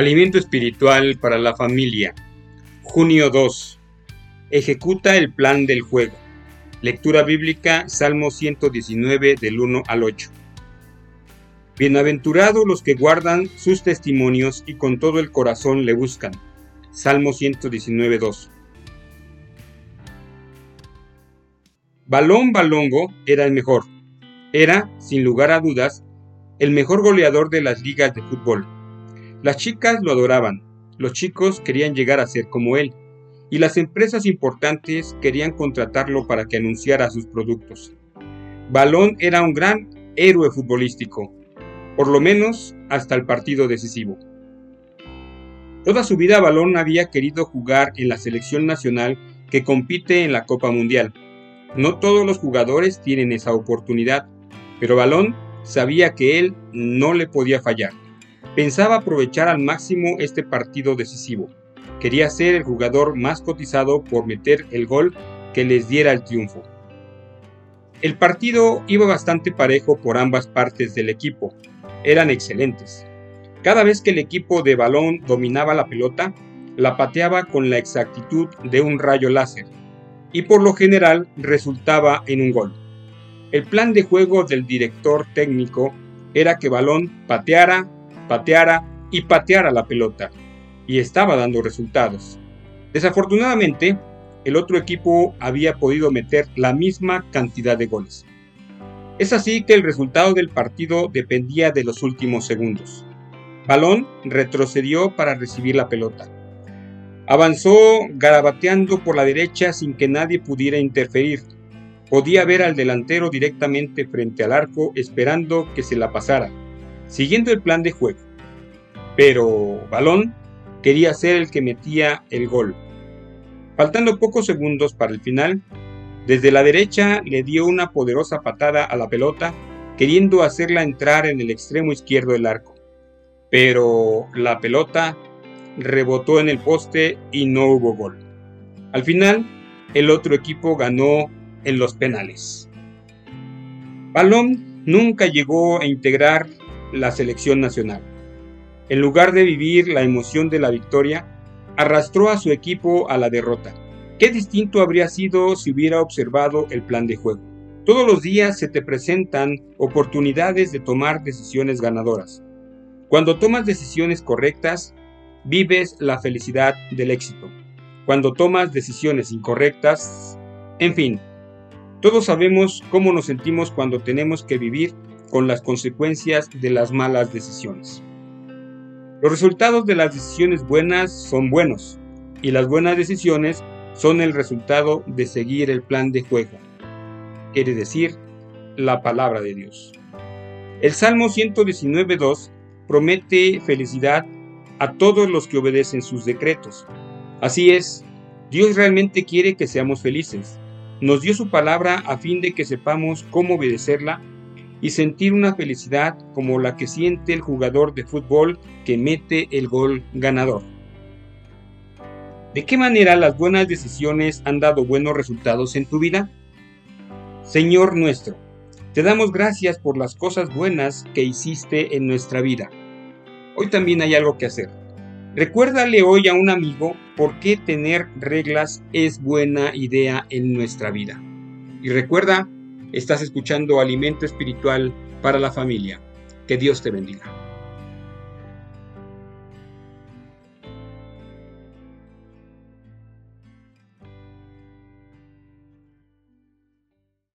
Alimento espiritual para la familia. Junio 2. Ejecuta el plan del juego. Lectura bíblica Salmo 119 del 1 al 8. Bienaventurados los que guardan sus testimonios y con todo el corazón le buscan. Salmo 119 2. Balón Balongo era el mejor. Era, sin lugar a dudas, el mejor goleador de las ligas de fútbol las chicas lo adoraban, los chicos querían llegar a ser como él, y las empresas importantes querían contratarlo para que anunciara sus productos. Balón era un gran héroe futbolístico, por lo menos hasta el partido decisivo. Toda su vida Balón había querido jugar en la selección nacional que compite en la Copa Mundial. No todos los jugadores tienen esa oportunidad, pero Balón sabía que él no le podía fallar. Pensaba aprovechar al máximo este partido decisivo. Quería ser el jugador más cotizado por meter el gol que les diera el triunfo. El partido iba bastante parejo por ambas partes del equipo. Eran excelentes. Cada vez que el equipo de balón dominaba la pelota, la pateaba con la exactitud de un rayo láser y por lo general resultaba en un gol. El plan de juego del director técnico era que Balón pateara, pateara y pateara la pelota, y estaba dando resultados. Desafortunadamente, el otro equipo había podido meter la misma cantidad de goles. Es así que el resultado del partido dependía de los últimos segundos. Balón retrocedió para recibir la pelota. Avanzó garabateando por la derecha sin que nadie pudiera interferir. Podía ver al delantero directamente frente al arco esperando que se la pasara siguiendo el plan de juego. Pero Balón quería ser el que metía el gol. Faltando pocos segundos para el final, desde la derecha le dio una poderosa patada a la pelota, queriendo hacerla entrar en el extremo izquierdo del arco. Pero la pelota rebotó en el poste y no hubo gol. Al final, el otro equipo ganó en los penales. Balón nunca llegó a integrar la selección nacional. En lugar de vivir la emoción de la victoria, arrastró a su equipo a la derrota. Qué distinto habría sido si hubiera observado el plan de juego. Todos los días se te presentan oportunidades de tomar decisiones ganadoras. Cuando tomas decisiones correctas, vives la felicidad del éxito. Cuando tomas decisiones incorrectas, en fin, todos sabemos cómo nos sentimos cuando tenemos que vivir con las consecuencias de las malas decisiones. Los resultados de las decisiones buenas son buenos y las buenas decisiones son el resultado de seguir el plan de juego, quiere decir la palabra de Dios. El Salmo 119.2 promete felicidad a todos los que obedecen sus decretos. Así es, Dios realmente quiere que seamos felices. Nos dio su palabra a fin de que sepamos cómo obedecerla y sentir una felicidad como la que siente el jugador de fútbol que mete el gol ganador. ¿De qué manera las buenas decisiones han dado buenos resultados en tu vida? Señor nuestro, te damos gracias por las cosas buenas que hiciste en nuestra vida. Hoy también hay algo que hacer. Recuérdale hoy a un amigo por qué tener reglas es buena idea en nuestra vida. Y recuerda Estás escuchando Alimento Espiritual para la Familia. Que Dios te bendiga.